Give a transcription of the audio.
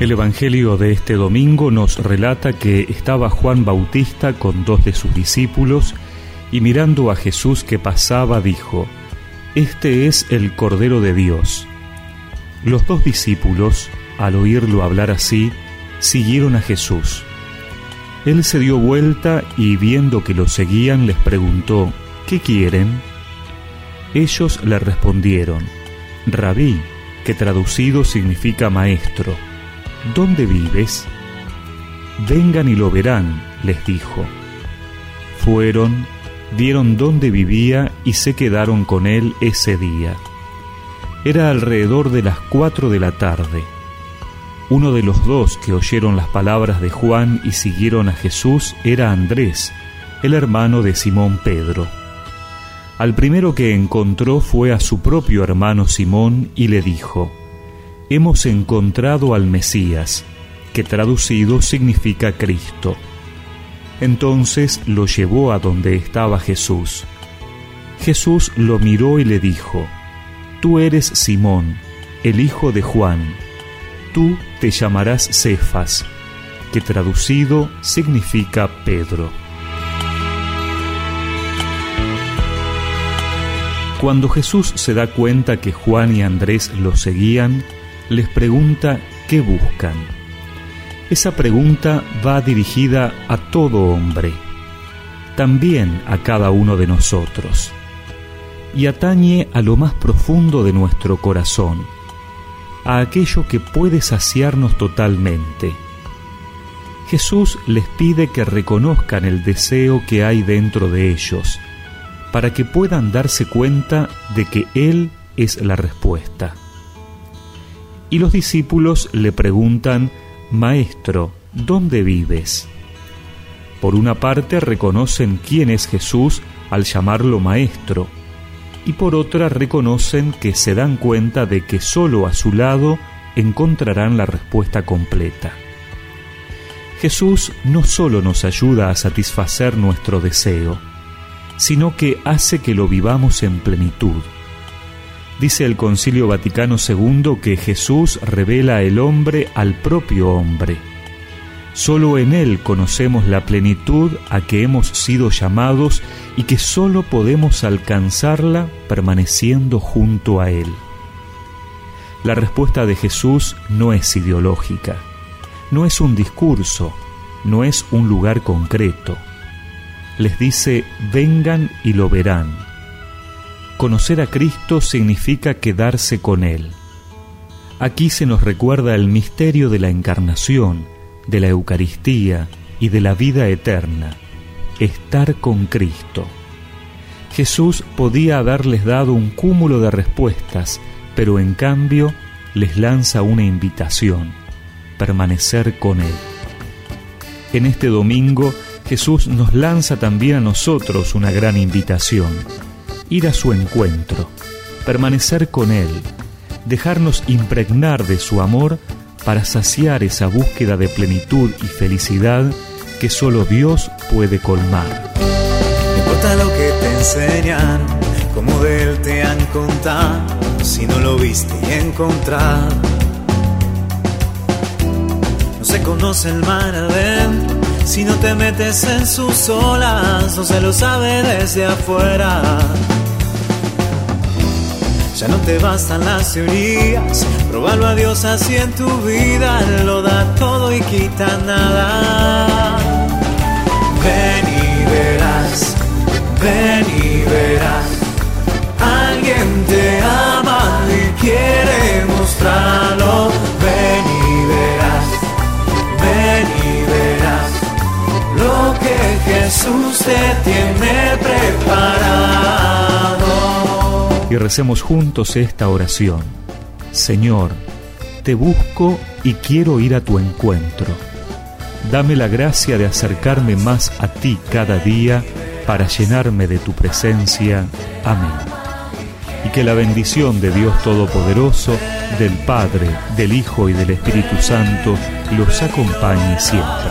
El Evangelio de este domingo nos relata que estaba Juan Bautista con dos de sus discípulos y mirando a Jesús que pasaba dijo, Este es el Cordero de Dios. Los dos discípulos, al oírlo hablar así, siguieron a Jesús. Él se dio vuelta y viendo que lo seguían les preguntó, ¿qué quieren? Ellos le respondieron, Rabí, que traducido significa maestro ¿Dónde vives? Vengan y lo verán, les dijo. Fueron, vieron dónde vivía y se quedaron con él ese día. Era alrededor de las cuatro de la tarde. Uno de los dos que oyeron las palabras de Juan y siguieron a Jesús era Andrés, el hermano de Simón Pedro. Al primero que encontró fue a su propio hermano Simón y le dijo, hemos encontrado al Mesías, que traducido significa Cristo. Entonces lo llevó a donde estaba Jesús. Jesús lo miró y le dijo, Tú eres Simón, el hijo de Juan, tú te llamarás Cefas, que traducido significa Pedro. Cuando Jesús se da cuenta que Juan y Andrés lo seguían, les pregunta qué buscan. Esa pregunta va dirigida a todo hombre, también a cada uno de nosotros, y atañe a lo más profundo de nuestro corazón, a aquello que puede saciarnos totalmente. Jesús les pide que reconozcan el deseo que hay dentro de ellos, para que puedan darse cuenta de que Él es la respuesta. Y los discípulos le preguntan, Maestro, ¿dónde vives? Por una parte reconocen quién es Jesús al llamarlo Maestro, y por otra reconocen que se dan cuenta de que solo a su lado encontrarán la respuesta completa. Jesús no solo nos ayuda a satisfacer nuestro deseo, sino que hace que lo vivamos en plenitud. Dice el Concilio Vaticano II que Jesús revela el hombre al propio hombre. Solo en Él conocemos la plenitud a que hemos sido llamados y que solo podemos alcanzarla permaneciendo junto a Él. La respuesta de Jesús no es ideológica, no es un discurso, no es un lugar concreto. Les dice, vengan y lo verán Conocer a Cristo significa quedarse con Él. Aquí se nos recuerda el misterio de la encarnación, de la Eucaristía y de la vida eterna, estar con Cristo. Jesús podía haberles dado un cúmulo de respuestas, pero en cambio les lanza una invitación, permanecer con Él. En este domingo Jesús nos lanza también a nosotros una gran invitación ir a su encuentro, permanecer con Él, dejarnos impregnar de su amor para saciar esa búsqueda de plenitud y felicidad que solo Dios puede colmar. No importa lo que te enseñan, como de Él te han contado, si no lo viste y encontrado. No se conoce el mar adentro, si no te metes en sus olas, no se lo sabe desde afuera. Ya no te bastan las teorías, probarlo a Dios así en tu vida, lo da todo y quita nada. Ven y verás, ven y verás, alguien te ama y quiere mostrarlo. Ven y verás, ven y verás lo que Jesús te tiene preparado y recemos juntos esta oración. Señor, te busco y quiero ir a tu encuentro. Dame la gracia de acercarme más a ti cada día para llenarme de tu presencia. Amén. Y que la bendición de Dios Todopoderoso, del Padre, del Hijo y del Espíritu Santo los acompañe siempre.